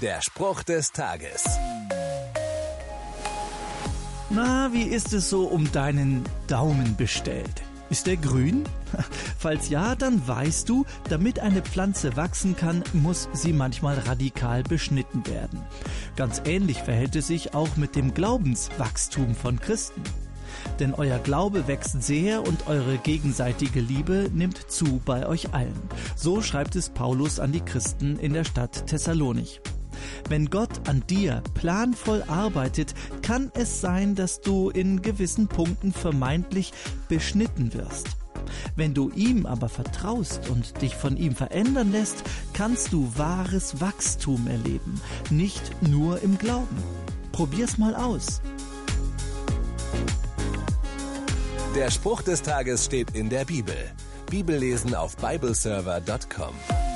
Der Spruch des Tages. Na, wie ist es so um deinen Daumen bestellt? Ist der grün? Falls ja, dann weißt du, damit eine Pflanze wachsen kann, muss sie manchmal radikal beschnitten werden. Ganz ähnlich verhält es sich auch mit dem Glaubenswachstum von Christen. Denn euer Glaube wächst sehr und eure gegenseitige Liebe nimmt zu bei euch allen. So schreibt es Paulus an die Christen in der Stadt Thessalonich. Wenn Gott an dir planvoll arbeitet, kann es sein, dass du in gewissen Punkten vermeintlich beschnitten wirst. Wenn du ihm aber vertraust und dich von ihm verändern lässt, kannst du wahres Wachstum erleben, nicht nur im Glauben. Probier's mal aus. Der Spruch des Tages steht in der Bibel. Bibellesen auf bibleserver.com.